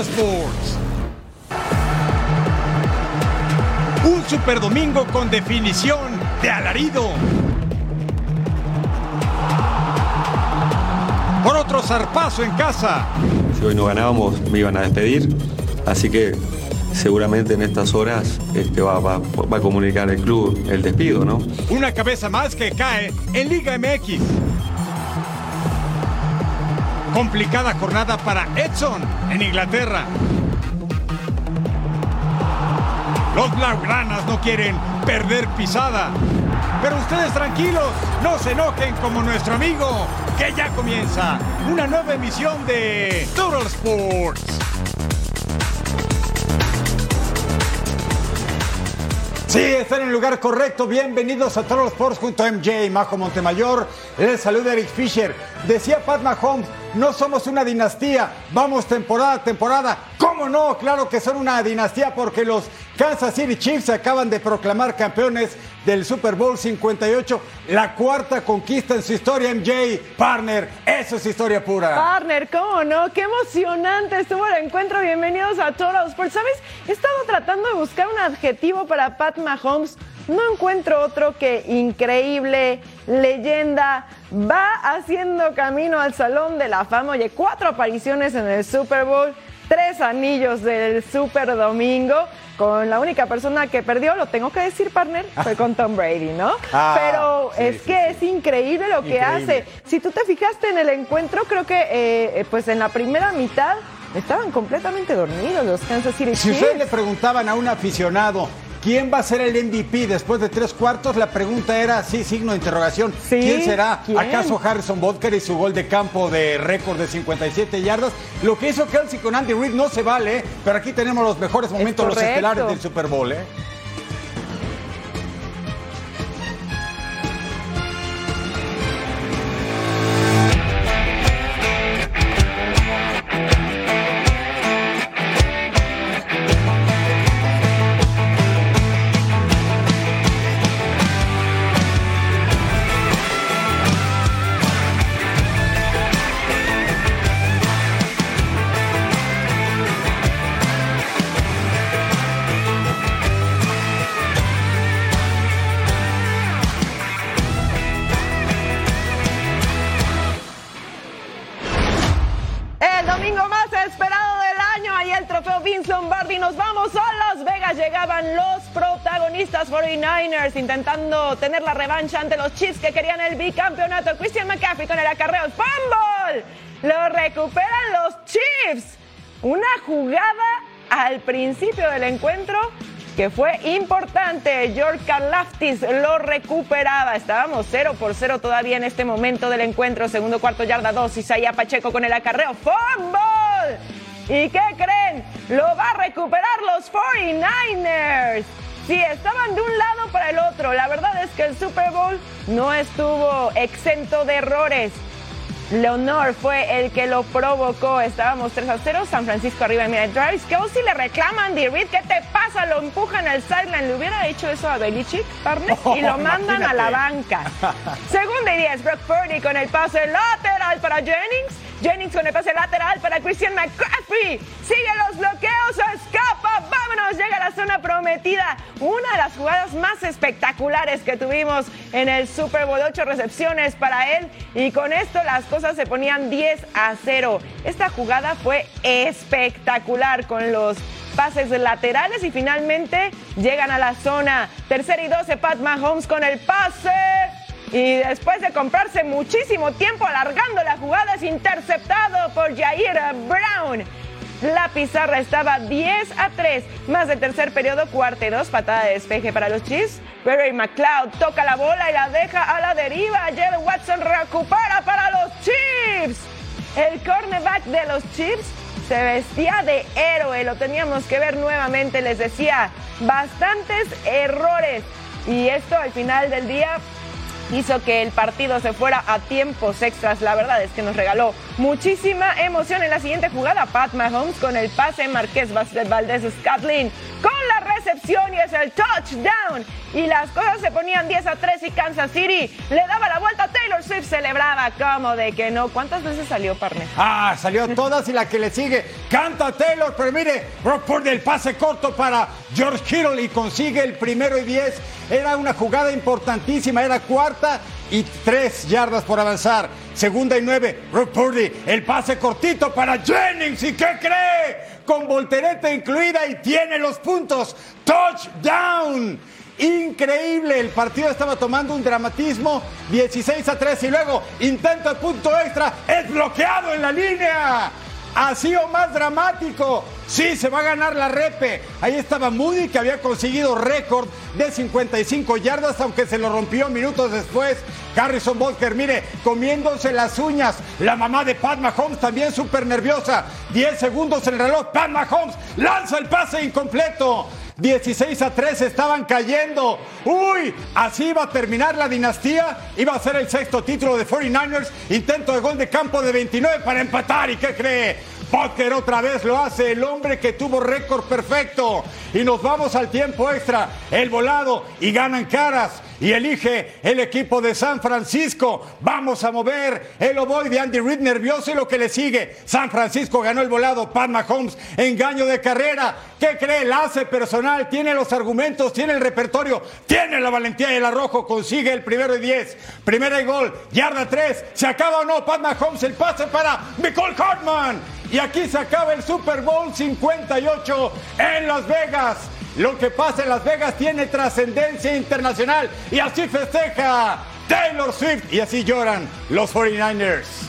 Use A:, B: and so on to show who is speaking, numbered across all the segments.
A: Sports. Un super domingo con definición de alarido. Por otro zarpazo en casa.
B: Si hoy no ganábamos me iban a despedir, así que seguramente en estas horas este, va, va- va a comunicar el club el despido, ¿no?
A: Una cabeza más que cae en Liga MX. Complicada jornada para Edson en Inglaterra. Los Blaugranas no quieren perder pisada. Pero ustedes tranquilos, no se enojen como nuestro amigo, que ya comienza una nueva emisión de Total Sports. Sí, están en el lugar correcto. Bienvenidos a Total Sports junto a MJ Majo Montemayor. Les saluda Eric Fisher. Decía Pat Mahomes, no somos una dinastía, vamos temporada a temporada. ¿Cómo no? Claro que son una dinastía porque los Kansas City Chiefs se acaban de proclamar campeones del Super Bowl 58, la cuarta conquista en su historia, MJ. Partner, eso es historia pura.
C: Partner, ¿cómo no? Qué emocionante estuvo el encuentro. Bienvenidos a Total Sports. ¿Sabes? He estado tratando de buscar un adjetivo para Pat Mahomes. No encuentro otro que increíble, leyenda. Va haciendo camino al Salón de la Fama. Oye, cuatro apariciones en el Super Bowl, tres anillos del Super Domingo. Con la única persona que perdió, lo tengo que decir, partner, fue con Tom Brady, ¿no?
A: Ah,
C: Pero
A: sí,
C: es
A: sí,
C: que
A: sí.
C: es increíble lo que hace. Si tú te fijaste en el encuentro, creo que eh, eh, pues en la primera mitad estaban completamente dormidos los Kansas City
A: Si
C: Chiefs.
A: ustedes le preguntaban a un aficionado quién va a ser el MVP después de tres cuartos, la pregunta era, sí, signo de interrogación,
C: Sí,
A: ¿quién será?
C: ¿quién?
A: ¿Acaso Harrison Butker y su gol de campo de récord de 57 yardas? Lo que hizo Kelsey con Andy Reid no se vale, pero aquí tenemos los mejores momentos, los estelares del Super Bowl, ¿eh?
C: Intentando tener la revancha ante los Chiefs que querían el bicampeonato. Christian McCaffrey con el acarreo. ¡Fumble! Lo recuperan los Chiefs. Una jugada al principio del encuentro que fue importante. George Karlaftis lo recuperaba. Estábamos 0 por 0 todavía en este momento del encuentro. Segundo cuarto yarda 2. Isaiah Pacheco con el acarreo. ¡Fumble! ¿Y qué creen? Lo va a recuperar los 49ers. Sí, estaban de un lado para el otro. La verdad es que el Super Bowl no estuvo exento de errores. Leonor fue el que lo provocó. Estábamos 3 a 0, San Francisco arriba. Mira, Travis Kelsey le reclama a Andy Reid. ¿Qué te pasa? Lo empujan al sideline. ¿Le hubiera hecho eso a Belichick, partner? y lo
A: Oh,
C: mandan a la banca. Segunda y 10, Brock Purdy con el pase lateral para Jennings. Jennings con el pase lateral para Christian McCaffrey. Sigue los bloqueos, zona prometida. Una de las jugadas más espectaculares que tuvimos en el Super Bowl. Ocho recepciones para él y con esto las cosas se ponían 10 a 0. Esta jugada fue espectacular con los pases laterales y finalmente llegan a la zona. Tercera y 12, Pat Mahomes con el pase y después de comprarse muchísimo tiempo alargando la jugada es interceptado por Jair Brown. La pizarra estaba 10 a 3. Más del tercer periodo, cuarto y dos, patada de despeje para los Chiefs. Barry McLeod toca la bola y la deja a la deriva. Jalen Watson recupera para los Chiefs. El cornerback de los Chiefs se vestía de héroe. Lo teníamos que ver nuevamente. Les decía, bastantes errores. Y esto al final del día hizo que el partido se fuera a tiempos extras. La verdad es que nos regaló muchísima emoción en la siguiente jugada. Pat Mahomes con el pase, Marqués Valdez Scatlin con la recepción y es el touchdown. Y las cosas se ponían 10 a 3 y Kansas City le daba la vuelta. Taylor Swift celebraba como de que no. ¿Cuántas veces salió Parne?
A: Ah, salió todas y la que le sigue. Canta Taylor, pero mire, por el pase corto para George Kittle y consigue el primero y 10. Era una jugada importantísima, era cuarta y tres yardas por avanzar. Segunda y nueve, Rob Purdy, el pase cortito para Jennings. ¿Y qué cree? Con voltereta incluida y tiene los puntos. Touchdown. Increíble, el partido estaba tomando un dramatismo 16 a 3 y luego intento de punto extra, es bloqueado en la línea. Así o más dramático. Sí, se va a ganar la repe. Ahí estaba Moody que había conseguido récord de 55 yardas, aunque se lo rompió minutos después. Harrison Butker, mire, comiéndose las uñas. La mamá de Pat Mahomes también súper nerviosa. 10 segundos en el reloj. Pat Mahomes lanza el pase incompleto. 16 a 3 estaban cayendo. Uy, así iba a terminar la dinastía. Iba a ser el sexto título de 49ers. Intento de gol de campo de 29 para empatar. ¿Y qué cree? Potter otra vez lo hace, el hombre que tuvo récord perfecto. Y nos vamos al tiempo extra. El volado y ganan caras. Y elige el equipo de San Francisco. Vamos a mover el oboy de Andy Reid nervioso y lo que le sigue. San Francisco ganó el volado. Pat Mahomes, engaño de carrera. ¿Qué cree? El hace personal. Tiene los argumentos, tiene el repertorio, tiene la valentía y el arrojo. Consigue el primero y diez. Primera y gol. Yarda tres. ¿Se acaba o no? Pat Mahomes, el pase para Nicole Cartman. Y aquí se acaba el Super Bowl 58 en Las Vegas. Lo que pasa en Las Vegas tiene trascendencia internacional y así festeja Taylor Swift y así lloran los 49ers.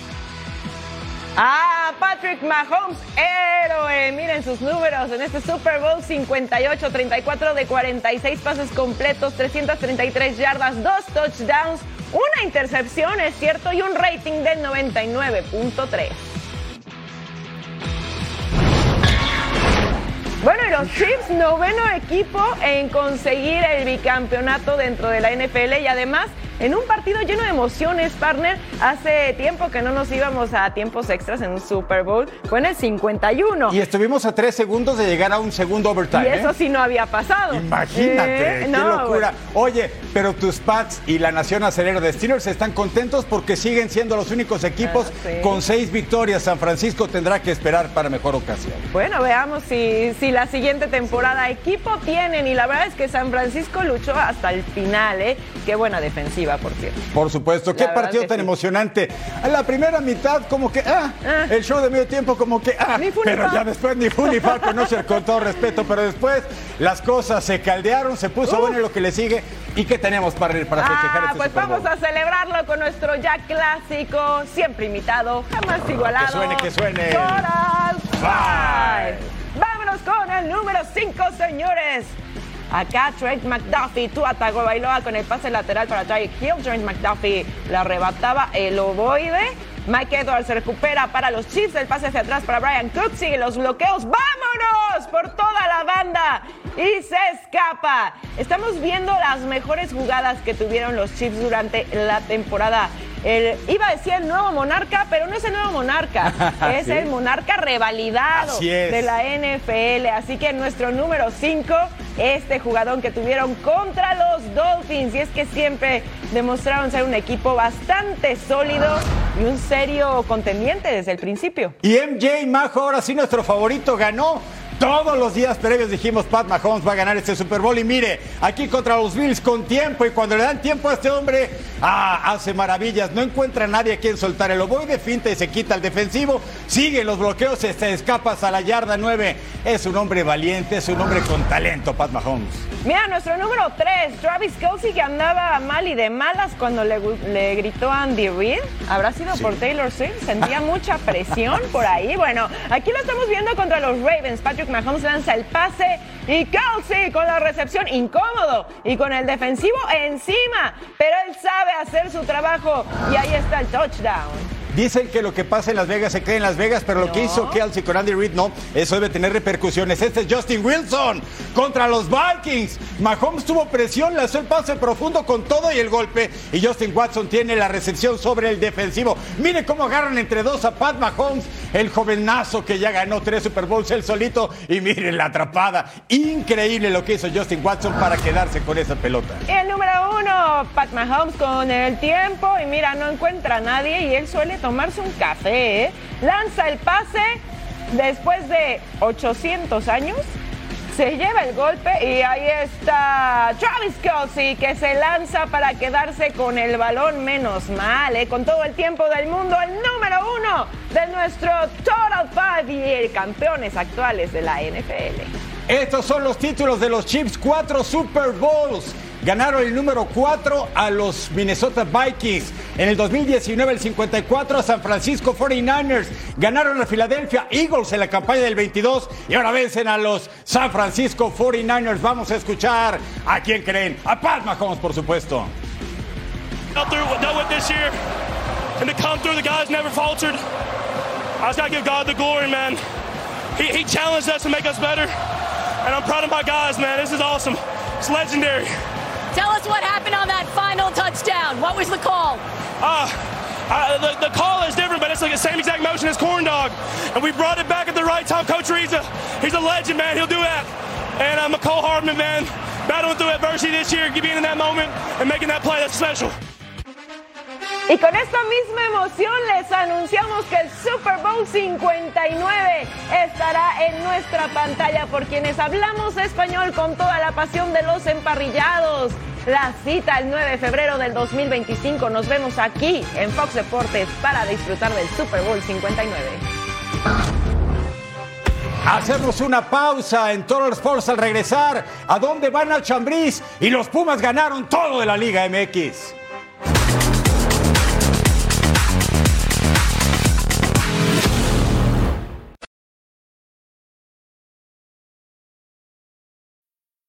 C: Ah, Patrick Mahomes, héroe. Miren sus números en este Super Bowl 58, 34 de 46 pases completos, 333 yardas, dos touchdowns, una intercepción, es cierto, y un rating del 99.3. Bueno, y los Chiefs, noveno equipo en conseguir el bicampeonato dentro de la NFL y además en un partido lleno de emociones, partner. Hace tiempo que no nos íbamos a tiempos extras en un Super Bowl. Fue en el 51.
A: Y estuvimos a tres segundos de llegar a un segundo overtime.
C: Y eso ¿eh? sí no había pasado.
A: Imagínate, eh, qué locura. Oye, pero tus Pats y la Nación Acelera de Steelers están contentos porque siguen siendo los únicos equipos ah, con seis victorias. San Francisco tendrá que esperar para mejor ocasión.
C: Bueno, veamos si, si la siguiente temporada equipo tienen. Y la verdad es que San Francisco luchó hasta el final, ¿eh? Qué buena defensiva por cierto.
A: Por supuesto, qué partido tan emocionante. La primera mitad, como que, ah, ah, el show de medio tiempo, como que, ah, pero ya después ni fu ni fa, con todo respeto, pero después las cosas se caldearon, se puso bueno lo que le sigue. ¿Y qué tenemos para, para festejar
C: ah, este pues vamos a celebrarlo con nuestro ya clásico, siempre imitado, jamás igualado.
A: Que suene, que suene.
C: Vámonos con el número 5, señores. Acá Trent McDuffie, tú atacó Bailoa con el pase lateral para Tyreek Hill. Trent McDuffie le arrebataba el ovoide. Mike Edwards se recupera para los Chiefs. El pase hacia atrás para Brian Cook. Sigue los bloqueos. ¡Vámonos! Por toda la banda. Y se escapa. Estamos viendo las mejores jugadas que tuvieron los Chiefs durante la temporada iba a decir el nuevo monarca, pero no es el nuevo monarca, es el monarca revalidado de la NFL. Así que nuestro número 5, este jugador que tuvieron contra los Dolphins. Y es que siempre demostraron ser un equipo bastante sólido y un serio contendiente desde el principio.
A: Y MJ Majo, ahora sí nuestro favorito, ganó Todos los días previos dijimos Pat Mahomes va a ganar este Super Bowl y mire, aquí contra los Bills con tiempo y cuando le dan tiempo a este hombre, ah, hace maravillas, no encuentra a nadie a quien soltar el ovoide, finta y se quita el defensivo, sigue los bloqueos, se escapas a la yarda 9, es un hombre valiente, es un hombre con talento Pat Mahomes.
C: Mira, nuestro número 3, Travis Kelsey, que andaba mal y de malas cuando le, le gritó a Andy Reid. ¿Habrá sido por Taylor Swift? Sentía mucha presión por ahí. Bueno, aquí lo estamos viendo contra los Ravens. Patrick Mahomes lanza el pase y Kelsey con la recepción incómodo y con el defensivo encima. Pero él sabe hacer su trabajo y ahí está el touchdown.
A: Dicen que lo que pasa en Las Vegas se queda en Las Vegas, pero lo que hizo Kelsey con Andy Reid no, eso debe tener repercusiones. Este es Justin Wilson contra los Vikings. Mahomes tuvo presión, lanzó el pase profundo con todo y el golpe. Y Justin Watson tiene la recepción sobre el defensivo. Mire cómo agarran entre dos a Pat Mahomes, el jovenazo que ya ganó tres Super Bowls él solito. Y miren la atrapada. Increíble lo que hizo Justin Watson para quedarse con esa pelota.
C: El número uno, Pat Mahomes con el tiempo. Y mira, no encuentra a nadie y él suele tomarse un café. ¿eh? Lanza el pase después de 800 años. Se lleva el golpe y ahí está Travis Kelsey que se lanza para quedarse con el balón menos mal, ¿eh? con todo el tiempo del mundo, el número uno de nuestro Total Five y campeones actuales de la NFL.
A: Estos son los títulos de los Chiefs, cuatro Super Bowls. Ganaron el número 4 a los Minnesota Vikings. En el 2019 el 54 a San Francisco 49ers. Ganaron a Philadelphia Eagles en la campaña del 22 y ahora vencen a los San Francisco 49ers. Vamos a escuchar a quién creen. A Pat Mahomes, por supuesto.
D: And to come through, the guys never faltered. I just gotta give God the glory, man. He, he challenged us to make us better. And I'm proud of my guys, man. This is awesome. It's legendary.
E: Tell us what happened on that final touchdown. What was the call?
D: Uh, uh, the, the call is different, but it's like the same exact motion as corn dog. And we brought it back at the right time. Coach Reed's a, he's a legend, man. He'll do that. And uh, McCole Hardman, man, battling through adversity this year, being in that moment and making that play, that's special.
C: Y con esta misma emoción les anunciamos que el Super Bowl 59 estará en nuestra pantalla por quienes hablamos español con toda la pasión de los emparrillados. La cita el 9 de febrero del 2025. Nos vemos aquí en Fox Deportes para disfrutar del Super Bowl 59.
A: Hacemos una pausa en Total Sports al regresar. ¿A dónde van al Chambriz? Y los Pumas ganaron todo de la Liga MX.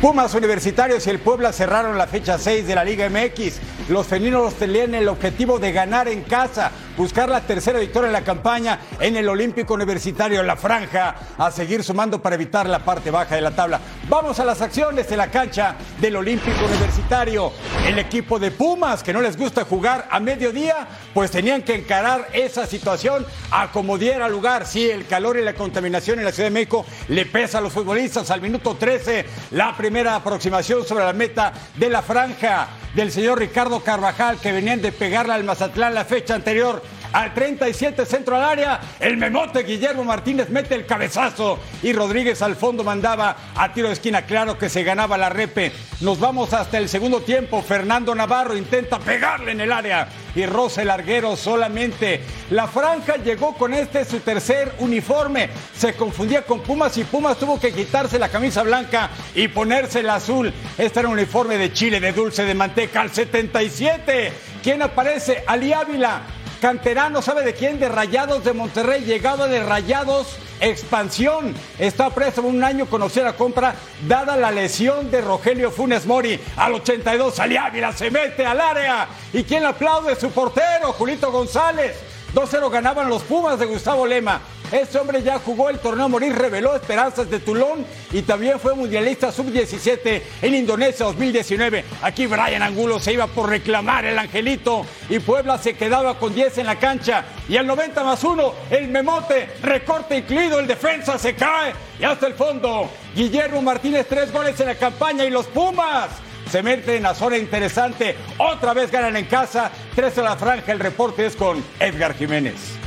A: Pumas Universitarios y el Puebla cerraron la fecha 6 de la Liga MX. Los felinos tenían el objetivo de ganar en casa, buscar la tercera victoria en la campaña en el Olímpico Universitario, la franja, a seguir sumando para evitar la parte baja de la tabla. Vamos a las acciones de la cancha del Olímpico Universitario. El equipo de Pumas, que no les gusta jugar a mediodía, pues tenían que encarar esa situación a como diera lugar. Sí, el calor y la contaminación en la Ciudad de México le pesa a los futbolistas. Al minuto 13, la primera aproximación sobre la meta de la franja del señor Ricardo Carvajal, que venían de pegarle al Mazatlán la fecha anterior al 37 centro al área. El memote Guillermo Martínez mete el cabezazo y Rodríguez al fondo mandaba a tiro de esquina. Claro que se ganaba la repe. Nos vamos hasta el segundo tiempo. Fernando Navarro intenta pegarle en el área y rosa el larguero solamente. La franja llegó con este su tercer uniforme. Se confundía con Pumas y Pumas tuvo que quitarse la camisa blanca y ponerse el azul. Este era un uniforme de Chile de dulce de manteca al 77. ¿Quién aparece? Ali Ávila canterano, ¿sabe de quién? De Rayados de Monterrey, llegado de Rayados expansión. Está preso un año con opción a compra, dada la lesión de Rogelio Funes Mori. Al 82 salía Ávila, se mete al área. ¿Y quién aplaude? Su portero, Julito González. 2-0 ganaban los Pumas de Gustavo Lema. Este hombre ya jugó el torneo Morir, reveló esperanzas de Tulón y también fue mundialista sub-17 en Indonesia 2019. Aquí Brian Angulo se iba por reclamar el angelito y Puebla se quedaba con 10 en la cancha. Y al 90 más 1, el memote, recorte incluido, el defensa se cae y hasta el fondo. Guillermo Martínez, tres goles en la campaña y los Pumas se meten en la zona interesante. Otra vez ganan en casa. Tres a la franja. El reporte es con Edgar Jiménez.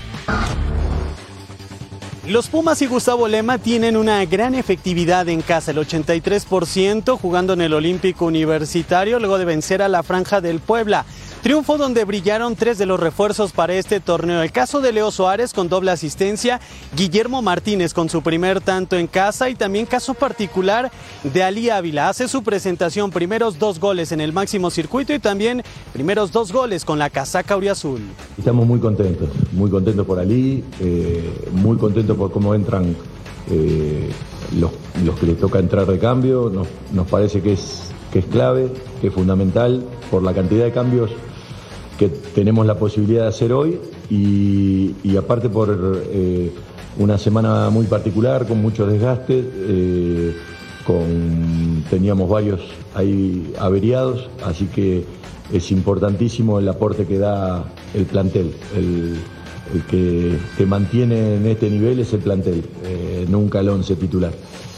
F: Los Pumas y Gustavo Lema tienen una gran efectividad en casa, el 83% jugando en el Olímpico Universitario luego de vencer a la Franja del Puebla. Triunfo donde brillaron tres de los refuerzos para este torneo. El caso de Leo Suárez con doble asistencia, Guillermo Martínez con su primer tanto en casa y también caso particular de Ali Ávila. Hace su presentación, primeros dos goles en el máximo circuito y también primeros dos goles con la casaca Azul.
G: Estamos muy contentos, muy contentos por Ali, eh, muy contentos por cómo entran eh, los, que les toca entrar de cambio. Nos, nos parece que es, que es clave, que es fundamental por la cantidad de cambios que tenemos la posibilidad de hacer hoy y, aparte por eh, una semana muy particular, con mucho desgaste, eh, con, teníamos varios ahí averiados, así que es importantísimo el aporte que da el plantel. El, que, que, mantiene en este nivel es el plantel, eh, nunca el once titular.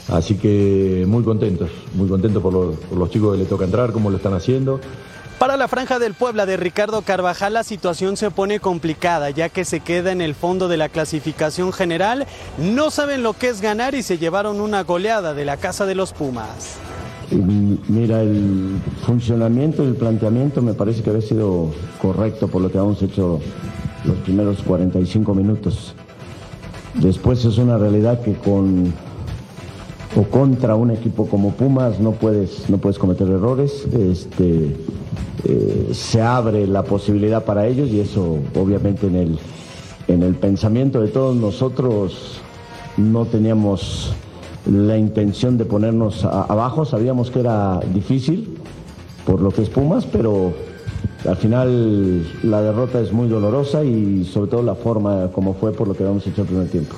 G: Así que muy contentos, muy contentos por por los chicos que le toca entrar, cómo lo están haciendo.
F: Para la franja del Puebla de Ricardo Carvajal la situación se pone complicada ya que se queda en el fondo de la clasificación general, no saben lo que es ganar y se llevaron una goleada de la casa de los Pumas.
H: Mira, el funcionamiento el planteamiento me parece que había sido correcto por lo que hemos hecho los primeros 45 minutos. Después es una realidad que con o contra un equipo como Pumas no puedes, no puedes cometer errores. Este, eh, se abre la posibilidad para ellos y eso obviamente en el, en el pensamiento de todos nosotros no teníamos la intención de ponernos abajo, sabíamos que era difícil por lo que es Pumas, pero al final la derrota es muy dolorosa y sobre todo la forma como fue por lo que habíamos hecho el primer tiempo.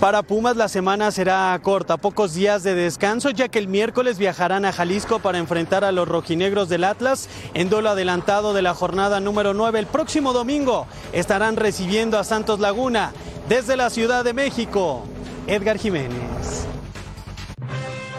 F: Para Pumas la semana será corta, pocos días de descanso, ya que el miércoles viajarán a Jalisco para enfrentar a los rojinegros del Atlas en duelo adelantado de la jornada número 9. El próximo domingo estarán recibiendo a Santos Laguna desde la Ciudad de México. Edgar Jiménez.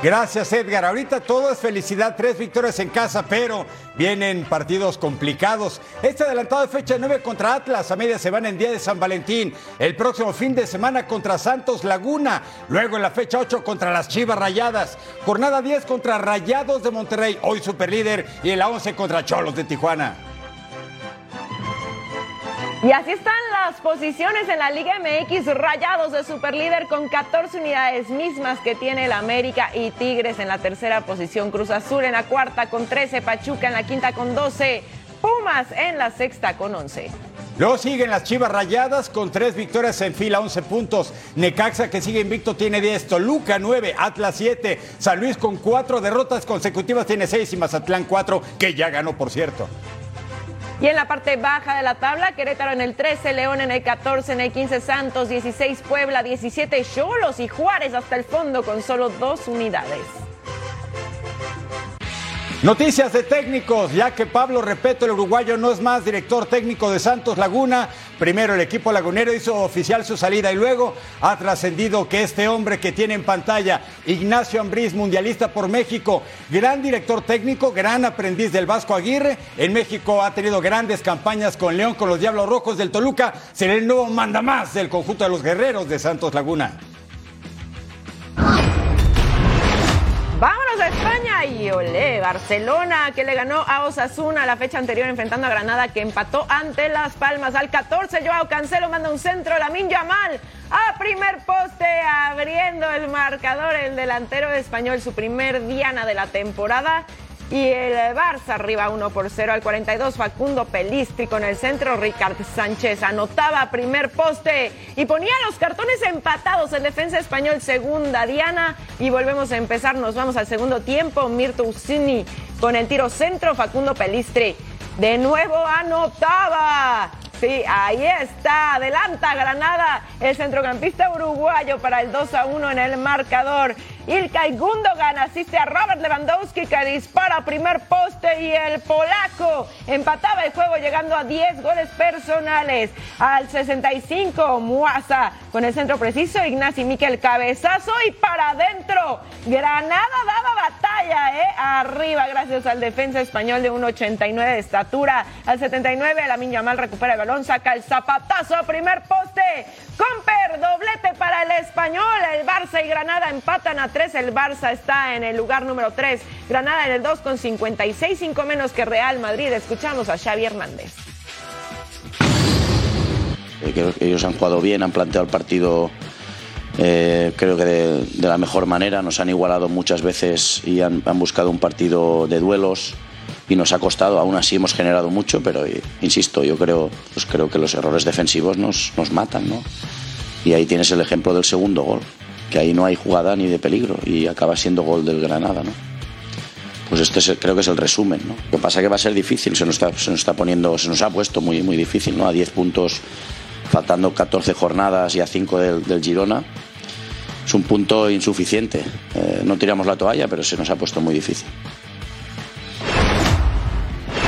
A: Gracias Edgar. Ahorita todo es felicidad, tres victorias en casa, pero vienen partidos complicados. Este adelantado de fecha 9 contra Atlas a media semana en día de San Valentín. El próximo fin de semana contra Santos Laguna. Luego en la fecha 8 contra las Chivas Rayadas. Jornada 10 contra Rayados de Monterrey, hoy superlíder. Y en la 11 contra Cholos de Tijuana.
C: Y así están las posiciones en la Liga MX, rayados de superlíder con 14 unidades mismas que tiene el América y Tigres en la tercera posición, Cruz Azul en la cuarta con 13, Pachuca en la quinta con 12, Pumas en la sexta con 11.
A: Luego siguen las Chivas Rayadas con tres victorias en fila, 11 puntos. Necaxa que sigue invicto tiene 10, Toluca 9, Atlas 7, San Luis con cuatro derrotas consecutivas tiene 6 y Mazatlán 4, que ya ganó por cierto.
C: Y en la parte baja de la tabla, Querétaro en el 13, León en el 14, en el 15 Santos, 16 Puebla, 17 Cholos y Juárez hasta el fondo con solo dos unidades.
A: Noticias de técnicos, ya que Pablo Repeto, el uruguayo, no es más director técnico de Santos Laguna. Primero el equipo lagunero hizo oficial su salida y luego ha trascendido que este hombre que tiene en pantalla, Ignacio Ambriz, mundialista por México, gran director técnico, gran aprendiz del Vasco Aguirre. En México ha tenido grandes campañas con León, con los Diablos Rojos del Toluca. Será el nuevo mandamás del conjunto de los guerreros de Santos Laguna.
C: Vámonos a España y olé, Barcelona que le ganó a Osasuna la fecha anterior enfrentando a Granada que empató ante Las Palmas al 14. Joao Cancelo manda un centro, la Yamal a primer poste abriendo el marcador el delantero español su primer diana de la temporada y el Barça arriba 1 por 0 al 42. Facundo Pelistri con el centro. Ricard Sánchez anotaba primer poste y ponía los cartones empatados. El defensa español segunda Diana y volvemos a empezar. Nos vamos al segundo tiempo. Mirto Usini con el tiro centro. Facundo Pelistri de nuevo anotaba. Sí, ahí está. Adelanta Granada el centrocampista uruguayo para el 2 a 1 en el marcador. Ilkay Gundogan asiste a Robert Lewandowski que dispara primer poste y el polaco empataba el juego llegando a 10 goles personales. Al 65 Muasa con el centro preciso Ignacio Miquel cabezazo y para adentro. Granada daba batalla, ¿eh? Arriba gracias al defensa español de 1.89 de estatura. Al 79 la Yamal recupera el balón, saca el zapatazo primer poste. Comper, doblete para el español. El Barça y Granada empatan a 3. El Barça está en el lugar número 3. Granada en el 2 con 56, 5 menos que Real Madrid. Escuchamos a Xavi Hernández.
I: Eh, ellos han jugado bien, han planteado el partido eh, creo que de, la mejor manera. Nos han igualado muchas veces y han, buscado un partido de duelos y nos ha costado. Aún así hemos generado mucho, pero eh, insisto, yo creo, pues creo que los errores defensivos nos, nos matan. ¿no? Y ahí tienes el ejemplo del segundo gol que ahí no hay jugada ni de peligro y acaba siendo gol del Granada, ¿no? Pues este creo que es el resumen, ¿no? Lo que pasa es que va a ser difícil, se nos está, se nos está poniendo, se nos ha puesto muy, muy difícil, ¿no? A 10 puntos, faltando 14 jornadas y a 5 del, Girona, es un punto insuficiente. Eh, no tiramos la toalla, pero se nos ha puesto muy difícil.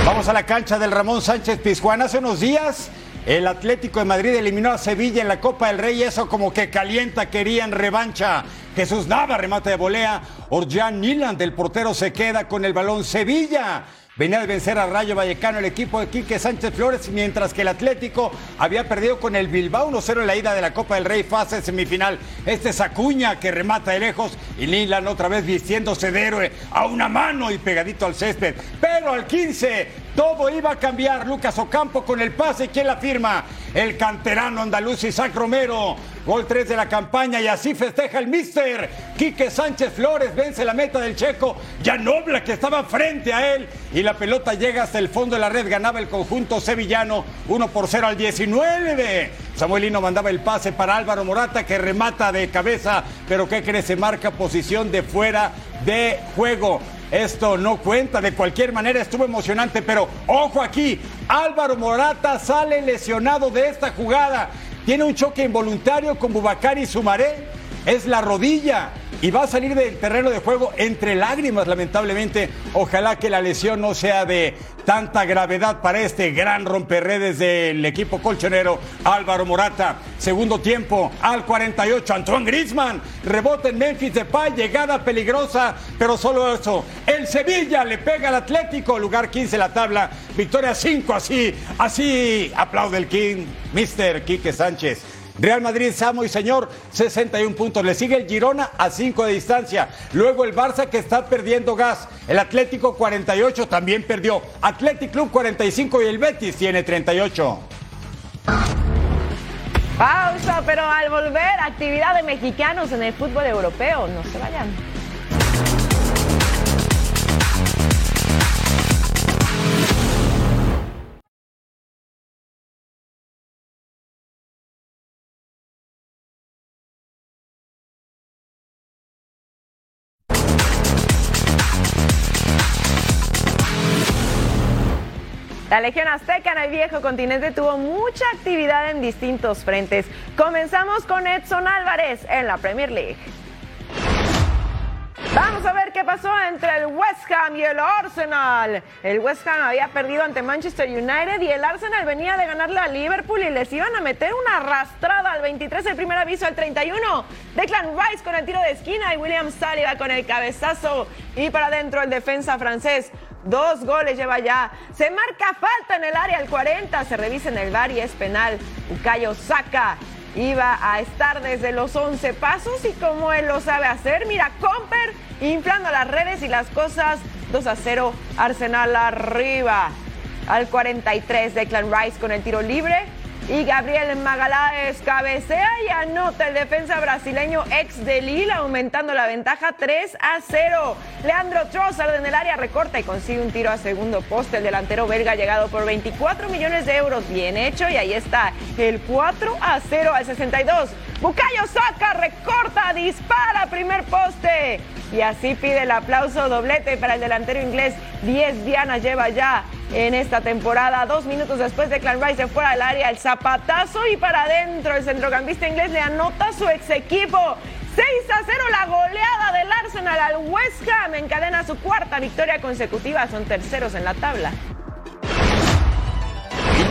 A: Vamos a la cancha del Ramón Sánchez Pizjuán. Hace unos días el Atlético de Madrid eliminó a Sevilla en la Copa del Rey, eso como que calienta, querían revancha. Jesús Nava remate de volea, Orjan Niland, el portero, se queda con el balón. Sevilla venía de vencer a Rayo Vallecano el equipo de Quique Sánchez Flores, mientras que el Atlético había perdido con el Bilbao 1-0 en la ida de la Copa del Rey, fase semifinal. Este es Acuña que remata de lejos y Nilan otra vez vistiéndose de héroe a una mano y pegadito al césped. Pero al 15 todo iba a cambiar. Lucas Ocampo con el pase. ¿Quién la firma? El canterano andaluz Isaac Romero. Gol 3 de la campaña y así festeja el mister. Quique Sánchez Flores vence la meta del checo. Ya Nobla que estaba frente a él. Y la pelota llega hasta el fondo de la red. Ganaba el conjunto sevillano 1 por 0 al 19. Samuelino mandaba el pase para Álvaro Morata que remata de cabeza. Pero ¿qué crece? marca posición de fuera de juego. Esto no cuenta, de cualquier manera estuvo emocionante, pero ojo aquí, Álvaro Morata sale lesionado de esta jugada. Tiene un choque involuntario con Bubacari Sumaré, es la rodilla y va a salir del terreno de juego entre lágrimas, lamentablemente. Ojalá que la lesión no sea de tanta gravedad para este gran romperredes del equipo colchonero Álvaro Morata. Segundo tiempo al 48, Antoine Grisman, rebote en Memphis de Pay, llegada peligrosa, pero solo eso. El Sevilla le pega al Atlético, lugar 15 la tabla, victoria 5, así, así aplaude el King, Mr. Quique Sánchez. Real Madrid, Samo y Señor, 61 puntos. Le sigue el Girona a 5 de distancia. Luego el Barça que está perdiendo gas. El Atlético 48 también perdió. Atlético Club 45 y el Betis tiene 38.
C: Pausa, pero al volver, actividad de mexicanos en el fútbol europeo. No se vayan. La Legión Azteca en el viejo continente tuvo mucha actividad en distintos frentes. Comenzamos con Edson Álvarez en la Premier League. Vamos a ver qué pasó entre el West Ham y el Arsenal. El West Ham había perdido ante Manchester United y el Arsenal venía de ganarle a Liverpool y les iban a meter una arrastrada al 23, el primer aviso al 31. Declan Rice con el tiro de esquina y William Saliba con el cabezazo y para adentro el defensa francés. Dos goles lleva ya. Se marca falta en el área al 40. Se revisa en el bar y es penal. Ucayo saca. Iba a estar desde los 11 pasos y como él lo sabe hacer, mira, Comper inflando las redes y las cosas 2 a 0, Arsenal arriba. Al 43, Declan Rice con el tiro libre y Gabriel Magaláes cabecea y anota el defensa brasileño ex de Lille, aumentando la ventaja 3 a 0. Leandro Trossard en el área recorta y consigue un tiro a segundo poste. El delantero belga llegado por 24 millones de euros, bien hecho, y ahí está el 4 a 0 al 62. Bucayo saca, recorta, dispara, primer poste. Y así pide el aplauso doblete para el delantero inglés. 10 dianas lleva ya en esta temporada. Dos minutos después de Clan Rice fuera del área, el zapatazo y para adentro. El centrocampista inglés le anota a su ex equipo. 6 a 0 la goleada del Arsenal al West Ham encadena su cuarta victoria consecutiva. Son terceros en la tabla.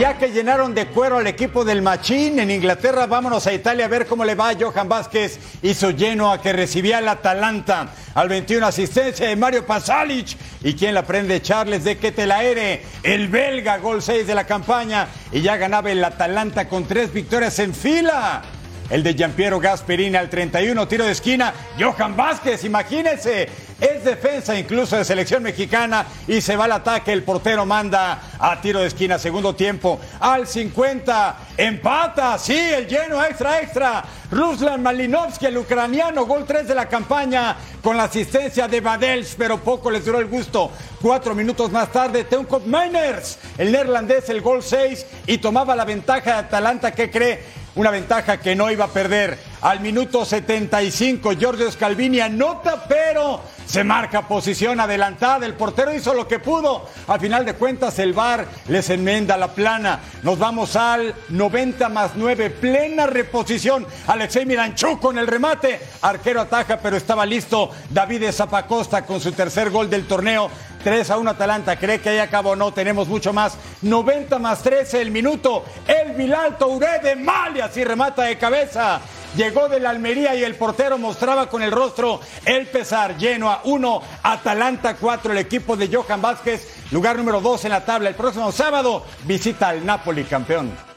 A: Y ya que llenaron de cuero al equipo del Machín en Inglaterra, vámonos a Italia a ver cómo le va Johan Vázquez. Hizo lleno a que recibía el Atalanta al 21 asistencia de Mario Pasalic. ¿Y quién la prende? Charles de Ketelaere, el belga, gol 6 de la campaña. Y ya ganaba el Atalanta con tres victorias en fila. El de Giampiero Gasperini al 31, tiro de esquina. Johan Vázquez, imagínense, es defensa incluso de selección mexicana y se va al ataque. El portero manda a tiro de esquina, segundo tiempo. Al 50, empata, sí, el lleno, extra, extra. Ruslan Malinovsky, el ucraniano, gol 3 de la campaña con la asistencia de Badels, pero poco les duró el gusto. Cuatro minutos más tarde, Teunkop Miners, el neerlandés, el gol 6 y tomaba la ventaja de Atalanta, que cree? Una ventaja que no iba a perder. Al minuto 75, Giorgio Scalvini anota, pero se marca posición adelantada. El portero hizo lo que pudo. Al final de cuentas, el VAR les enmenda la plana. Nos vamos al 90 más 9, plena reposición. Alexei Miranchuk con el remate. Arquero ataja, pero estaba listo. David Zapacosta con su tercer gol del torneo. 3 a 1 Atalanta, cree que ahí acabó, no, tenemos mucho más. 90 más 13 el minuto. El Bilal Touré de Mali, así remata de cabeza. Llegó de la Almería y el portero mostraba con el rostro el pesar. Lleno a 1, Atalanta 4, el equipo de Johan Vázquez, lugar número 2 en la tabla. El próximo sábado visita al Napoli, campeón.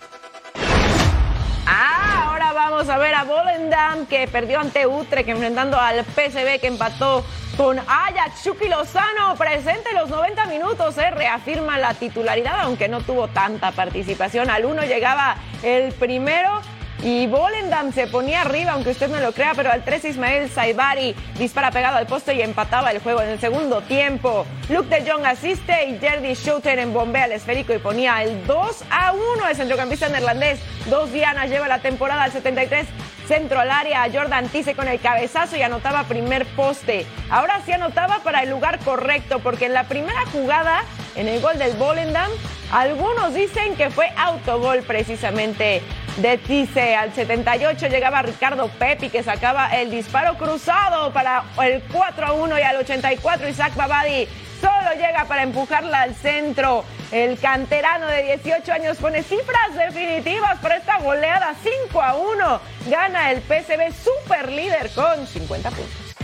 C: Vamos a ver a Volendam que perdió ante Utrecht enfrentando al PSV que empató con Ajax. Chucky Lozano presente los 90 minutos, eh, reafirma la titularidad aunque no tuvo tanta participación. Al uno llegaba el primero y Volendam se ponía arriba, aunque usted no lo crea, pero al 3 Ismael Saibari dispara pegado al poste y empataba el juego en el segundo tiempo. Luke de Jong asiste y Jerdy Shooter en bombea al esférico y ponía el 2 a 1 el centrocampista neerlandés. Dos dianas lleva la temporada al 73 centro al área, Jordan Tice con el cabezazo y anotaba primer poste. Ahora sí anotaba para el lugar correcto, porque en la primera jugada, en el gol del Volendam, algunos dicen que fue autogol precisamente de Tice. Al 78 llegaba Ricardo Pepi que sacaba el disparo cruzado para el 4 a 1 y al 84 Isaac Babadi solo llega para empujarla al centro. El canterano de 18 años pone cifras definitivas para esta goleada 5 a 1. Gana el PSV super líder con 50 puntos.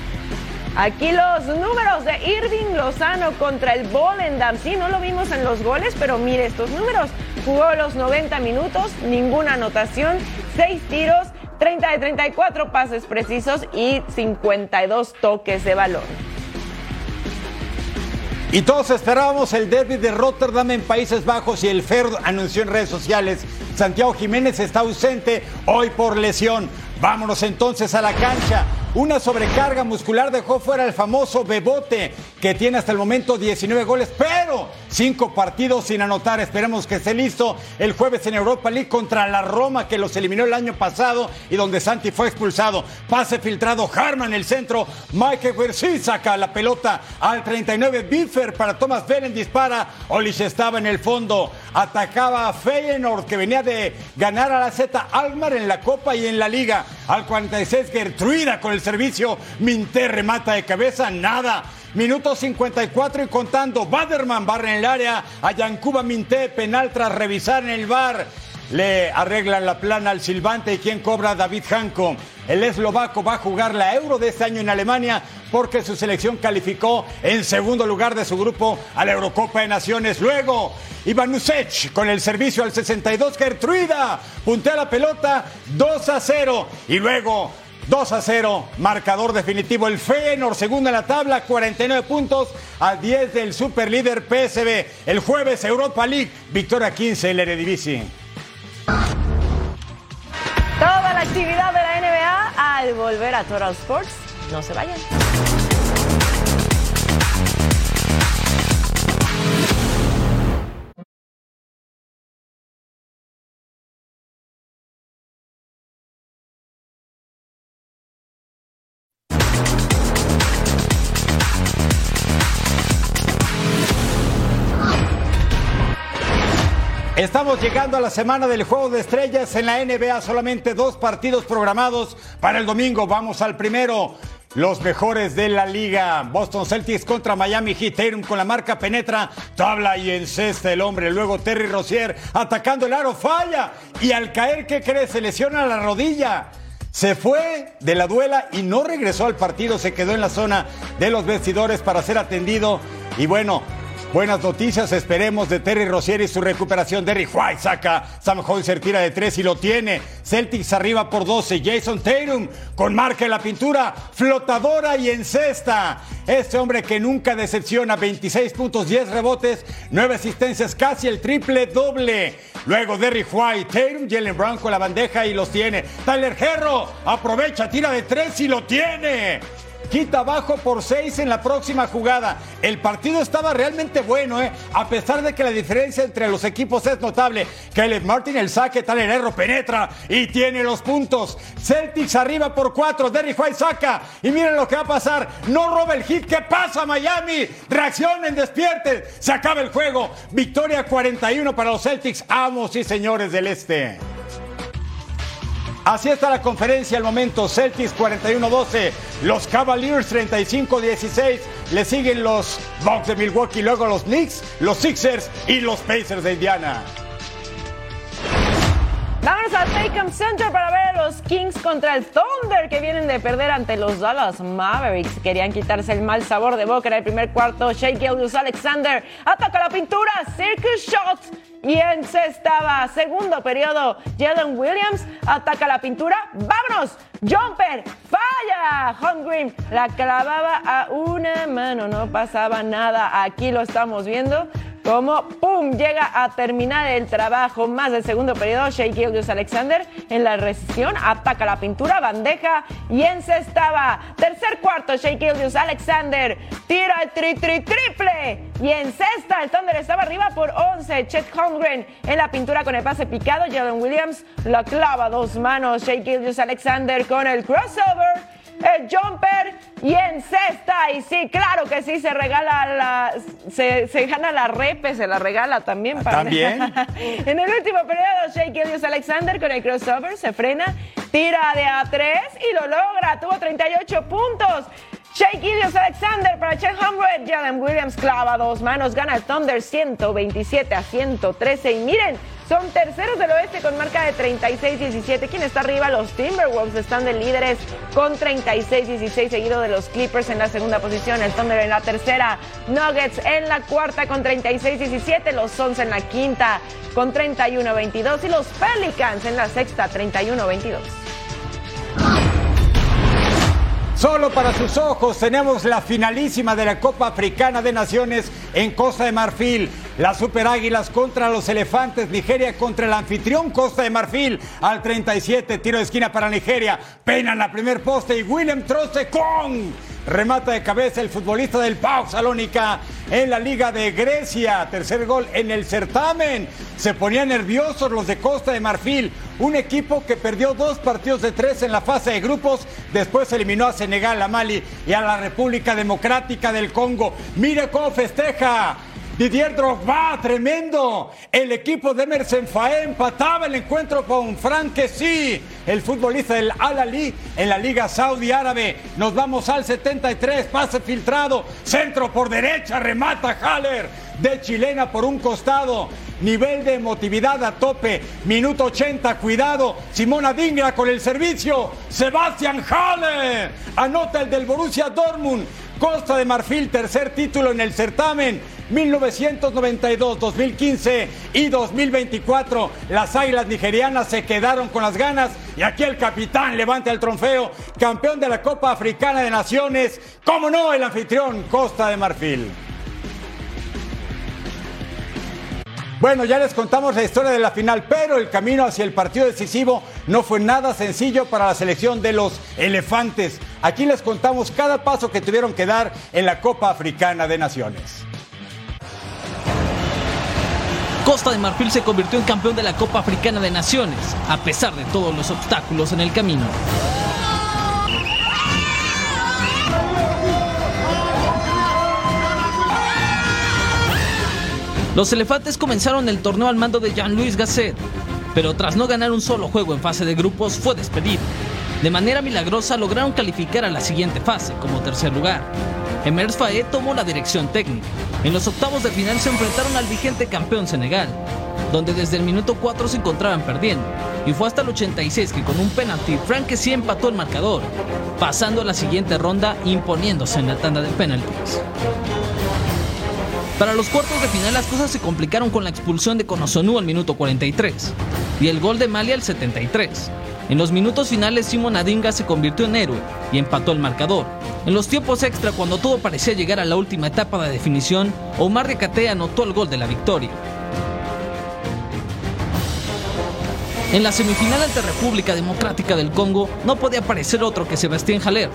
C: Aquí los números de Irving Lozano contra el Volendam. Sí, no lo vimos en los goles, pero mire estos números. Jugó los 90 minutos, ninguna anotación, 6 tiros, 30 de 34 pases precisos y 52 toques de balón.
A: Y todos esperábamos el derby de Rotterdam en Países Bajos y el FER anunció en redes sociales, Santiago Jiménez está ausente hoy por lesión. Vámonos entonces a la cancha. Una sobrecarga muscular dejó fuera el famoso Bebote, que tiene hasta el momento 19 goles, pero cinco partidos sin anotar. Esperemos que esté listo el jueves en Europa League contra la Roma, que los eliminó el año pasado y donde Santi fue expulsado. Pase filtrado, Harman el centro, Michael Versi saca la pelota al 39, Biffer para Thomas Beren dispara, Olich estaba en el fondo, atacaba a Feyenoord, que venía de ganar a la Z Almar en la Copa y en la Liga. Al 46, Gertruida con el servicio. Minté remata de cabeza, nada. Minuto 54 y contando. Baderman barra en el área. A Yancuba Minté, penal tras revisar en el bar. Le arreglan la plana al silbante y quien cobra David Hanco. El eslovaco va a jugar la Euro de este año en Alemania porque su selección calificó en segundo lugar de su grupo a la Eurocopa de Naciones. Luego, Iván Usech con el servicio al 62, Gertruida puntea la pelota 2 a 0 y luego 2 a 0, marcador definitivo. El Feyenoord, segundo en la tabla, 49 puntos a 10 del superlíder PSB. El jueves, Europa League, victoria 15, el Eredivisie.
C: Toda la actividad de la NBA al volver a Total Sports. No se vayan.
A: Estamos llegando a la semana del Juego de Estrellas en la NBA. Solamente dos partidos programados para el domingo. Vamos al primero. Los mejores de la liga. Boston Celtics contra Miami Heat. Tatum con la marca penetra, tabla y encesta el hombre. Luego Terry Rozier atacando el aro, falla. Y al caer, ¿qué cree? Se lesiona la rodilla. Se fue de la duela y no regresó al partido. Se quedó en la zona de los vestidores para ser atendido. Y bueno, Buenas noticias, esperemos de Terry Rozier y su recuperación. Derry White saca, Sam Holzer tira de tres y lo tiene. Celtics arriba por 12. Jason Tatum con marca en la pintura, flotadora y en cesta. Este hombre que nunca decepciona, 26 puntos, 10 rebotes, 9 asistencias, casi el triple doble. Luego Derry White, Tatum, Jalen Brown con la bandeja y los tiene. Tyler Herro aprovecha, tira de tres y lo tiene quita abajo por seis en la próxima jugada. El partido estaba realmente bueno, ¿eh? a pesar de que la diferencia entre los equipos es notable. Caleb Martin, el saque, tal Herrero penetra y tiene los puntos. Celtics arriba por cuatro, Derry White saca y miren lo que va a pasar. No roba el hit, ¿qué pasa Miami? Reaccionen, despierten, se acaba el juego. Victoria 41 para los Celtics, amos y señores del Este. Así está la conferencia al momento. Celtics 41-12, los Cavaliers 35-16. Le siguen los Bucks de Milwaukee, luego los Knicks, los Sixers y los Pacers de Indiana.
C: Vámonos al Taycom Center para ver a los Kings contra el Thunder que vienen de perder ante los Dallas Mavericks. Querían quitarse el mal sabor de boca en el primer cuarto. Shea Gildius Alexander ataca la pintura. Circus Shots y encestaba. Segundo periodo, Jalen Williams ataca la pintura. ¡Vámonos! Jumper, falla. Holmgren la clavaba a una mano, no pasaba nada. Aquí lo estamos viendo como ¡pum! llega a terminar el trabajo más del segundo periodo. Shea Gildius Alexander en la recesión ataca la pintura, bandeja y encestaba. Tercer cuarto, Shea Gildius Alexander tira el tri tri triple y encesta. El Thunder estaba arriba por 11. Chet Holmgren en la pintura con el pase picado. Jalen Williams la clava dos manos. Shea Gildius Alexander con el crossover el jumper y en cesta. Y sí, claro que sí, se regala la. Se, gana la repe, se la regala también.
A: Para ¿También?
C: en el último periodo, Shea Gillius Alexander con el crossover se frena, tira de a tres y lo logra. Tuvo 38 puntos. Shea Gillius Alexander para Chen Humred. Jalen Williams clava dos manos, gana el Thunder 127 a 113. Y miren, son terceros del oeste con marca de 36-17. ¿Quién está arriba? Los Timberwolves están de líderes con 36-16, seguido de los Clippers en la segunda posición. El Thunder en la tercera. Nuggets en la cuarta con 36-17. Los Suns en la quinta con 31-22. Y los Pelicans en la sexta 31-22.
A: Solo para sus ojos tenemos la finalísima de la Copa Africana de Naciones en Costa de Marfil. Las Super Águilas contra los Elefantes, Nigeria contra el anfitrión Costa de Marfil al 37, tiro de esquina para Nigeria, pena en la primer poste y William Troste con remata de cabeza el futbolista del Pau Salónica en la Liga de Grecia, tercer gol en el certamen. Se ponían nerviosos los de Costa de Marfil, un equipo que perdió dos partidos de tres en la fase de grupos, después eliminó a Senegal, a Mali y a la República Democrática del Congo. Mire cómo festeja Didier Drogba, tremendo. El equipo de Emerson empataba el encuentro con Frank sí, el futbolista del Al-Ali en la Liga Saudi Árabe. Nos vamos al 73, pase filtrado, centro por derecha, remata Haller de chilena por un costado. Nivel de emotividad a tope. Minuto 80, cuidado. Simona Dingra con el servicio. Sebastián Haller anota el del Borussia Dortmund. Costa de Marfil, tercer título en el certamen. 1992, 2015 y 2024. Las Águilas Nigerianas se quedaron con las ganas y aquí el capitán levanta el trofeo, campeón de la Copa Africana de Naciones, como no, el anfitrión Costa de Marfil. Bueno, ya les contamos la historia de la final, pero el camino hacia el partido decisivo no fue nada sencillo para la selección de los elefantes. Aquí les contamos cada paso que tuvieron que dar en la Copa Africana de Naciones.
J: Costa de Marfil se convirtió en campeón de la Copa Africana de Naciones, a pesar de todos los obstáculos en el camino. Los elefantes comenzaron el torneo al mando de Jean-Louis Gasset, pero tras no ganar un solo juego en fase de grupos fue despedido. De manera milagrosa lograron calificar a la siguiente fase como tercer lugar. Emers Faé tomó la dirección técnica. En los octavos de final se enfrentaron al vigente campeón Senegal, donde desde el minuto 4 se encontraban perdiendo, y fue hasta el 86 que con un penalti Frank sí empató el marcador, pasando a la siguiente ronda imponiéndose en la tanda de penaltis. Para los cuartos de final las cosas se complicaron con la expulsión de Conosonú al minuto 43 y el gol de Mali al 73. En los minutos finales Simon Adinga se convirtió en héroe y empató el marcador. En los tiempos extra cuando todo parecía llegar a la última etapa de definición, Omar Recate anotó el gol de la victoria. En la semifinal ante República Democrática del Congo no podía aparecer otro que Sebastián Haller,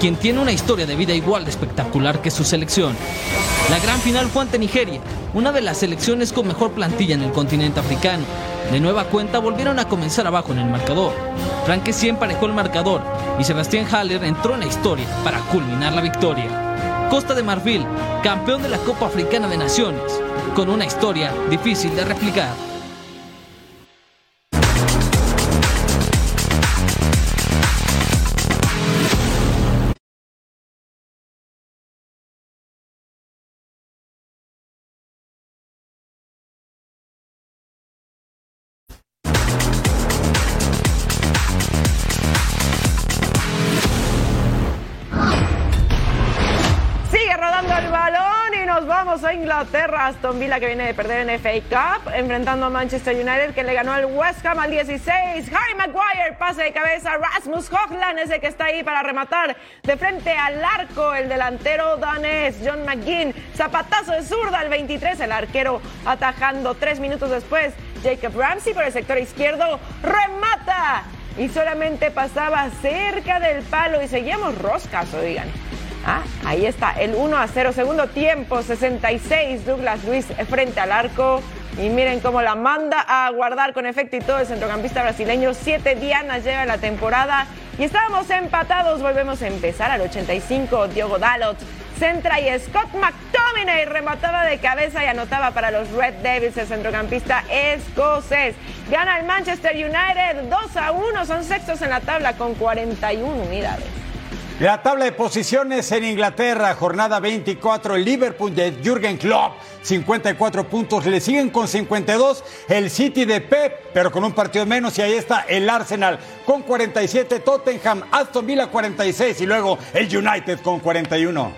J: quien tiene una historia de vida igual de espectacular que su selección. La gran final fue ante Nigeria, una de las selecciones con mejor plantilla en el continente africano. De nueva cuenta volvieron a comenzar abajo en el marcador. Frank sí emparejó el marcador y Sebastián Haller entró en la historia para culminar la victoria. Costa de Marfil, campeón de la Copa Africana de Naciones, con una historia difícil de replicar.
C: A Inglaterra. Aston Villa que viene de perder en FA Cup, enfrentando a Manchester United que le ganó al West Ham al 16. Harry Maguire, pase de cabeza. Rasmus Hochland ese que está ahí para rematar de frente al arco. El delantero danés John McGinn. Zapatazo de zurda al 23. El arquero atajando tres minutos después. Jacob Ramsey por el sector izquierdo remata y solamente pasaba cerca del palo y seguíamos roscas, oigan. Ah, ahí está, el 1 a 0, segundo tiempo, 66, Douglas Luis frente al arco. Y miren cómo la manda a guardar con efecto y todo el centrocampista brasileño. Siete dianas lleva la temporada y estábamos empatados. Volvemos a empezar al 85. Diogo Dalot centra y Scott McTominay remataba de cabeza y anotaba para los Red Devils el centrocampista escocés. Gana el Manchester United 2 a 1. Son sextos en la tabla con 41 unidades.
A: La tabla de posiciones en Inglaterra, jornada 24, el Liverpool de Jürgen Klopp, 54 puntos, le siguen con 52 el City de Pep, pero con un partido menos y ahí está el Arsenal con 47, Tottenham, Aston Villa 46 y luego el United con 41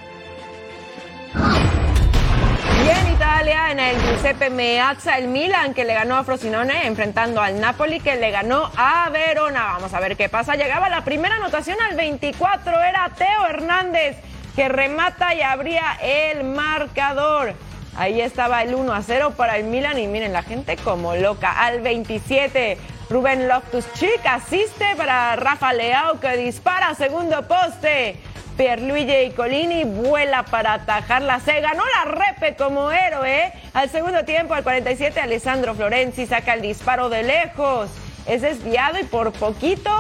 C: en el Giuseppe Meazza, el Milan que le ganó a Frosinone, enfrentando al Napoli que le ganó a Verona. Vamos a ver qué pasa. Llegaba la primera anotación al 24, era Teo Hernández que remata y abría el marcador. Ahí estaba el 1 a 0 para el Milan y miren la gente como loca. Al 27, Rubén Loftus-Cheek asiste para Rafa Leao que dispara segundo poste. Pierluigi Colini vuela para atajarla. Se ganó la repe como héroe. Al segundo tiempo, al 47, Alessandro Florenzi saca el disparo de lejos. Es desviado y por poquito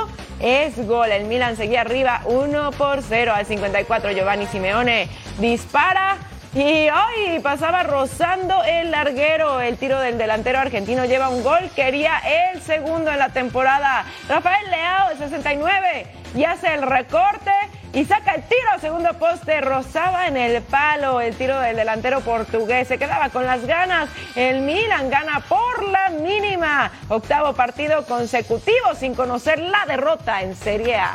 C: es gol. El Milan seguía arriba 1 por 0. Al 54, Giovanni Simeone dispara. Y hoy pasaba rozando el larguero. El tiro del delantero argentino lleva un gol. Quería el segundo en la temporada. Rafael Leao, de 69, y hace el recorte y saca el tiro, segundo poste, rozaba en el palo el tiro del delantero portugués, se quedaba con las ganas, el Milan gana por la mínima, octavo partido consecutivo sin conocer la derrota en Serie A.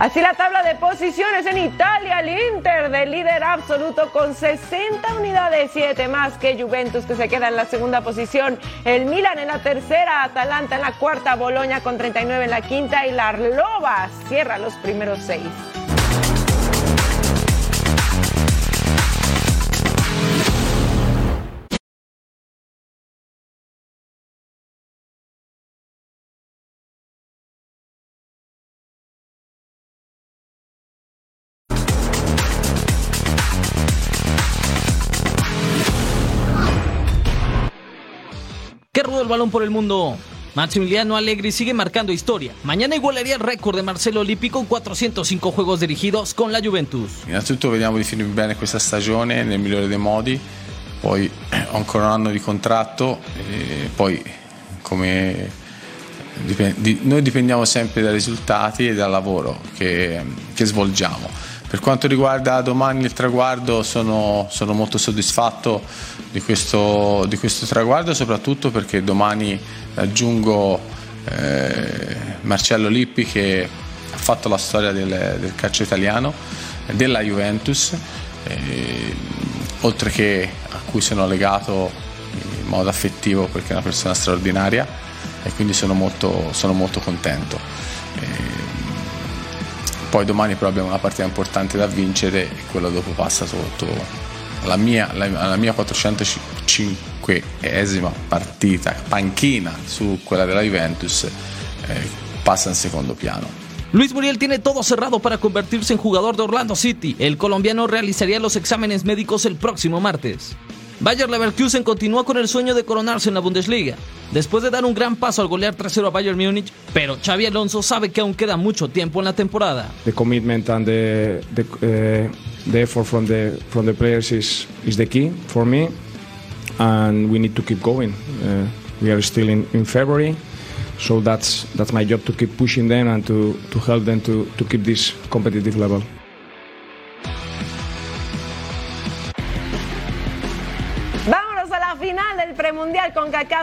C: Así la tabla de posiciones en Italia, el Inter de líder absoluto con 60 unidades, 7 más que Juventus que se queda en la segunda posición, el Milan en la tercera, Atalanta en la cuarta, Boloña con 39 en la quinta y la Loba cierra los primeros seis.
J: Que rodó el balón por el mundo. Maximiliano Allegri sigue marcando historia. Mañana igualaría el récord de Marcelo Lippi con 405 juegos dirigidos con la Juventus.
K: Innanzitutto vediamo di finire bene questa stagione nel migliore dei modi, poi ho ancora un anno di contratto e poi come noi dipendiamo sempre dai risultati e dal lavoro che, che svolgiamo. Per quanto riguarda domani il traguardo sono, sono molto soddisfatto di questo, di questo, traguardo soprattutto perché domani raggiungo eh, Marcello Lippi che ha fatto la storia del, del calcio italiano, della Juventus, eh, oltre che a cui sono legato in modo affettivo perché è una persona straordinaria e quindi sono molto, sono molto contento. Eh, poi domani però abbiamo una partita importante da vincere e quella dopo passa sotto la mia, la, la mia 405esima partita panchina su quella della Juventus eh, pasa en segundo piano.
J: Luis Muriel tiene todo cerrado para convertirse en jugador de Orlando City. El colombiano realizaría los exámenes médicos el próximo martes. Bayer Leverkusen continuó con el sueño de coronarse en la Bundesliga, después de dar un gran paso al golear 3-0 a Bayern Múnich, pero Xavi Alonso sabe que aún queda mucho tiempo en la temporada.
L: The commitment and the the, the effort from the from the players is is the key for me, and we need to keep going. Uh, we are still in, in February, so that's that's my job to keep pushing them and to to help them to to keep this competitive level.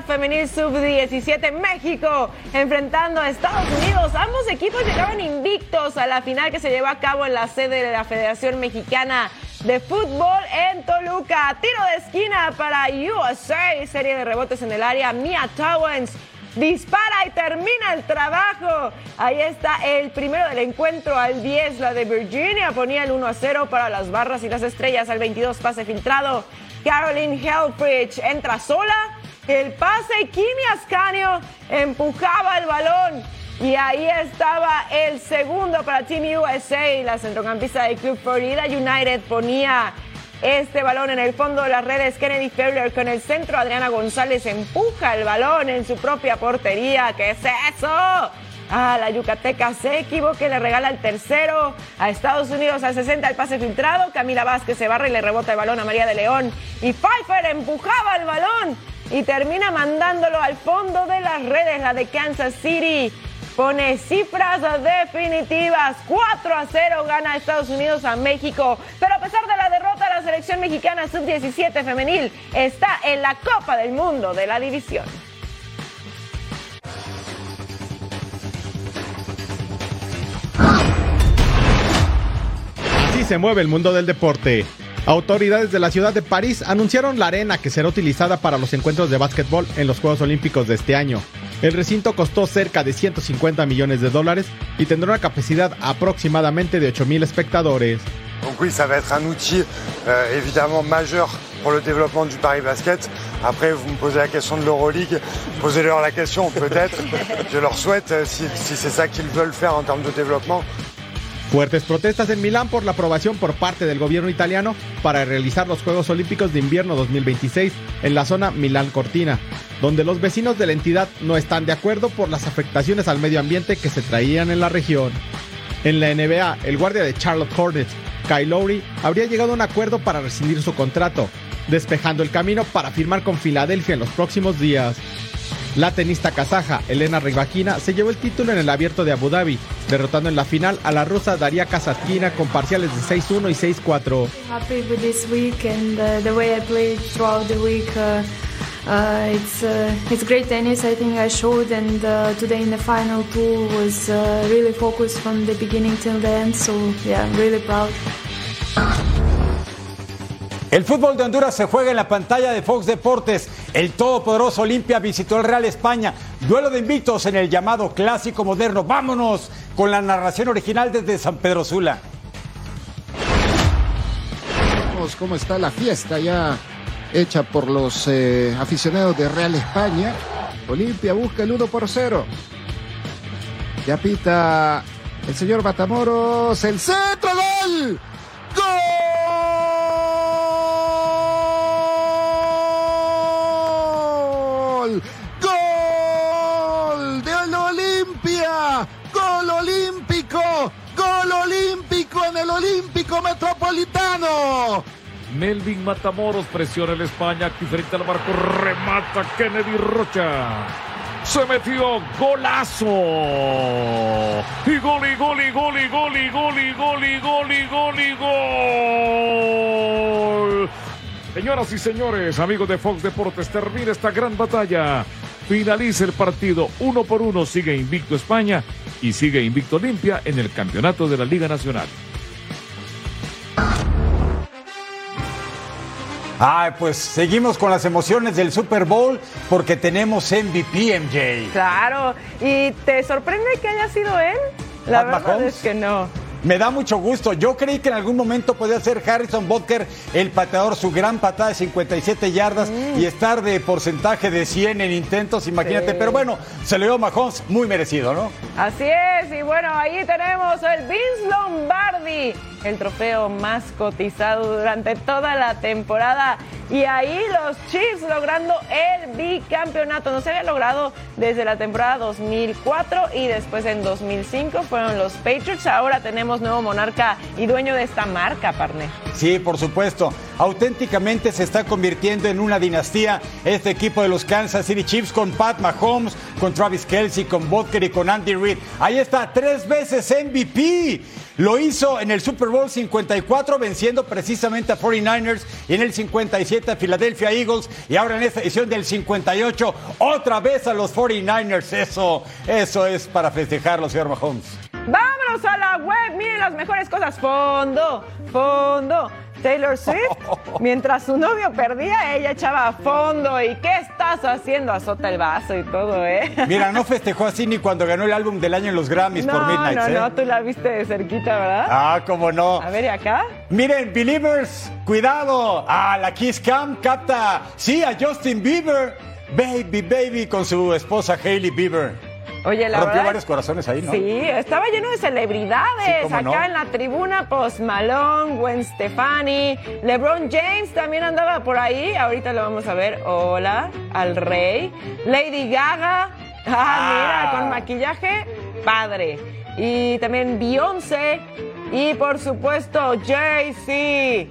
C: Femenil Sub-17 México enfrentando a Estados Unidos. Ambos equipos llegaban invictos a la final que se llevó a cabo en la sede de la Federación Mexicana de Fútbol en Toluca. Tiro de esquina para USA, serie de rebotes en el área. Mia Towens dispara y termina el trabajo. Ahí está el primero del encuentro al 10, la de Virginia ponía el 1 a 0 para las barras y las estrellas al 22 pase filtrado. Caroline Helfrich entra sola, el pase Kimi Ascanio empujaba el balón. Y ahí estaba el segundo para Team USA. La centrocampista del Club Florida United ponía este balón en el fondo de las redes. Kennedy Fowler con el centro. Adriana González empuja el balón en su propia portería. ¿Qué es eso? Ah, la Yucateca se equivoca le regala el tercero a Estados Unidos al 60 el pase filtrado. Camila Vázquez se barra y le rebota el balón a María de León. Y Pfeiffer empujaba el balón y termina mandándolo al fondo de las redes. La de Kansas City pone cifras definitivas. 4 a 0 gana Estados Unidos a México. Pero a pesar de la derrota, la selección mexicana sub-17 femenil está en la Copa del Mundo de la división.
M: se mueve el mundo del deporte. Autoridades de la ciudad de París anunciaron la arena que será utilizada para los encuentros de básquetbol en los Juegos Olímpicos de este año. El recinto costó cerca de 150 millones de dólares y tendrá una capacidad aproximadamente de 8.000 espectadores.
N: Donc oui, ça va être un outil euh, évidemment majeur pour le développement du Paris Basket. Après, vous me posez la question de l'Euroleague, posez-leur la question peut-être. Je leur souhaite, euh, si, si c'est ça qu'ils veulent faire en termes de développement,
M: Fuertes protestas en Milán por la aprobación por parte del gobierno italiano para realizar los Juegos Olímpicos de Invierno 2026 en la zona Milán-Cortina, donde los vecinos de la entidad no están de acuerdo por las afectaciones al medio ambiente que se traían en la región. En la NBA, el guardia de Charlotte Hornets, Kyle Lowry, habría llegado a un acuerdo para rescindir su contrato, despejando el camino para firmar con Filadelfia en los próximos días. La tenista kazaja Elena Rybakina se llevó el título en el abierto de Abu Dhabi, derrotando en la final a la rusa Daria Kasatkina con parciales de 6-1 y 6-4.
O: Happy with this week and uh. Uh, uh, it's uh, it's great tennis. I think I showed, and uh, today in the final two was uh, really focused from the beginning till the end. So yeah, I'm really proud.
A: El fútbol de Honduras se juega en la pantalla de Fox Deportes. El todopoderoso Olimpia visitó el Real España. Duelo de invictos en el llamado clásico moderno. Vámonos con la narración original desde San Pedro Sula.
P: Cómo está la fiesta ya hecha por los eh, aficionados de Real España. Olimpia busca el 1 por 0. Ya pita el señor Matamoros. El centro gol. ¡Gol! Metropolitano.
Q: Melvin Matamoros presiona el España aquí frente al marco, remata Kennedy Rocha. Se metió golazo. Y gol, y gol, y gol, y gol, y gol, y gol, y gol, y gol, y gol. Señoras y señores, amigos de Fox Deportes, termina esta gran batalla. Finaliza el partido uno por uno. Sigue invicto España y sigue invicto Olimpia en el campeonato de la Liga Nacional.
A: Ay, pues seguimos con las emociones del Super Bowl porque tenemos MVP, MJ.
C: Claro, ¿y te sorprende que haya sido él? La
A: Pat
C: verdad
A: Mahomes.
C: es que no.
A: Me da mucho gusto. Yo creí que en algún momento podía ser Harrison Butker el pateador, su gran patada de 57 yardas y estar de porcentaje de 100 en intentos, imagínate.
C: Sí.
A: Pero bueno, se le dio Mahomes muy merecido, ¿no?
C: Así es, y bueno, ahí tenemos el Vince Lombardi, el trofeo más cotizado durante toda la temporada. Y ahí los Chiefs logrando el bicampeonato. No se había logrado desde la temporada 2004 y después en 2005 fueron los Patriots. Ahora tenemos nuevo monarca y dueño de esta marca, Parne.
A: Sí, por supuesto. Auténticamente se está convirtiendo en una dinastía este equipo de los Kansas City Chiefs con Pat Mahomes, con Travis Kelsey, con Butker y con Andy Reid. Ahí está, tres veces MVP. Lo hizo en el Super Bowl 54 venciendo precisamente a 49ers y en el 57 a Philadelphia Eagles y ahora en esta edición del 58 otra vez a los 49ers. Eso, eso es para festejarlo, señor Mahomes.
C: Vámonos a la web, miren las mejores cosas. Fondo, fondo. Taylor Swift, mientras su novio perdía, ella echaba a fondo. ¿Y qué estás haciendo? Azota el vaso y todo, ¿eh?
A: Mira, no festejó así ni cuando ganó el álbum del año en los Grammys
C: no,
A: por Midnight.
C: no,
A: ¿eh?
C: no, tú la viste de cerquita, ¿verdad?
A: Ah, cómo no.
C: A ver, ¿y acá?
A: Miren, Believers, cuidado. Ah, la Kiss Cam capta, sí, a Justin Bieber. Baby, baby, con su esposa Hailey Bieber.
C: Oye, la
A: Rompió
C: verdad.
A: varios corazones ahí, ¿no?
C: Sí, estaba lleno de celebridades.
A: Sí,
C: Acá
A: no.
C: en la tribuna, Post Malone, Gwen Stefani, LeBron James también andaba por ahí. Ahorita lo vamos a ver. Hola, al rey. Lady Gaga. Ah,
A: Ah.
C: mira, con maquillaje, padre. Y también Beyoncé. Y por supuesto, Jay-Z.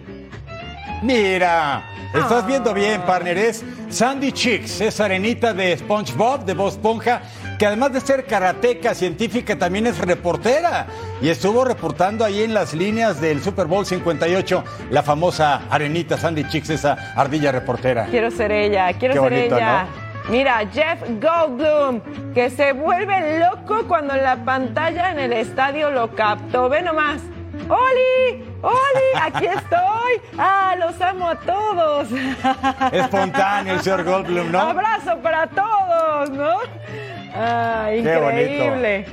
A: Mira, estás
C: Ah.
A: viendo bien, partner. Es Sandy Chicks, es arenita de SpongeBob, de Bob Esponja, que además de ser karateca científica, también es reportera. Y estuvo reportando ahí en las líneas del Super Bowl 58, la famosa arenita Sandy Chicks, esa ardilla reportera.
C: Quiero ser ella, quiero
A: Qué
C: ser
A: bonito,
C: ella. Mira, Jeff Goldblum, que se vuelve loco cuando la pantalla en el estadio lo captó. Ve nomás. ¡Oli! ¡Oli! ¡Aquí estoy! ¡Ah, los amo a todos!
A: Espontáneo el señor Goldblum, ¿no?
C: ¡Abrazo para todos! ¿no? ¡Ah,
A: Qué bonito.
C: increíble!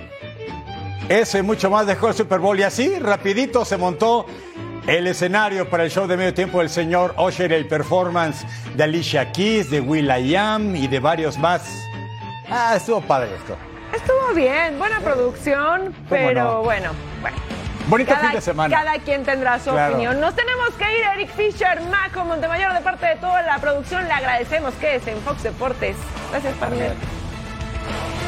A: Eso y mucho más dejó el Super Bowl. Y así, rapidito, se montó el escenario para el show de medio tiempo del señor Usher, el performance de Alicia Keys, de Will.i.am y de varios más. Ah, estuvo padre esto.
C: Estuvo bien, buena producción, pero
A: no?
C: bueno, bueno.
A: Bonito
C: Cada,
A: fin de semana.
C: cada quien tendrá su
A: Claro.
C: opinión. Nos tenemos que ir, Eric Fisher, Maco Montemayor, de parte de toda la producción. Le agradecemos que es en Fox Deportes. Gracias, partner. Oh.